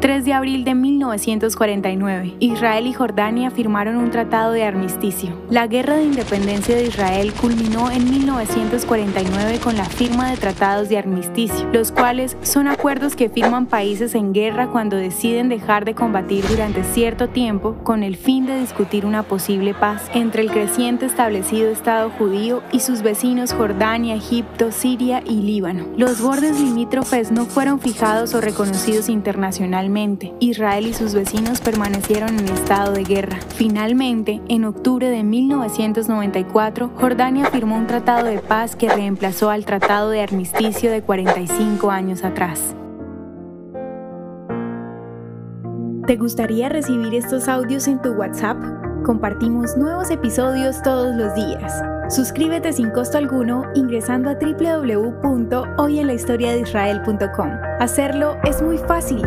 3 de abril de 1949, Israel y Jordania firmaron un tratado de armisticio. La guerra de independencia de Israel culminó en 1949 con la firma de tratados de armisticio, los cuales son acuerdos que firman países en guerra cuando deciden dejar de combatir durante cierto tiempo con el fin de discutir una posible paz entre el creciente establecido Estado judío y sus vecinos Jordania, Egipto, Siria y Líbano. Los bordes limítrofes no fueron fijados o reconocidos internacionalmente Israel y sus vecinos permanecieron en estado de guerra. Finalmente, en octubre de 1994, Jordania firmó un tratado de paz que reemplazó al tratado de armisticio de 45 años atrás. ¿Te gustaría recibir estos audios en tu WhatsApp? Compartimos nuevos episodios todos los días. Suscríbete sin costo alguno ingresando a www.hoyenlahistoriadeisrael.com. Hacerlo es muy fácil.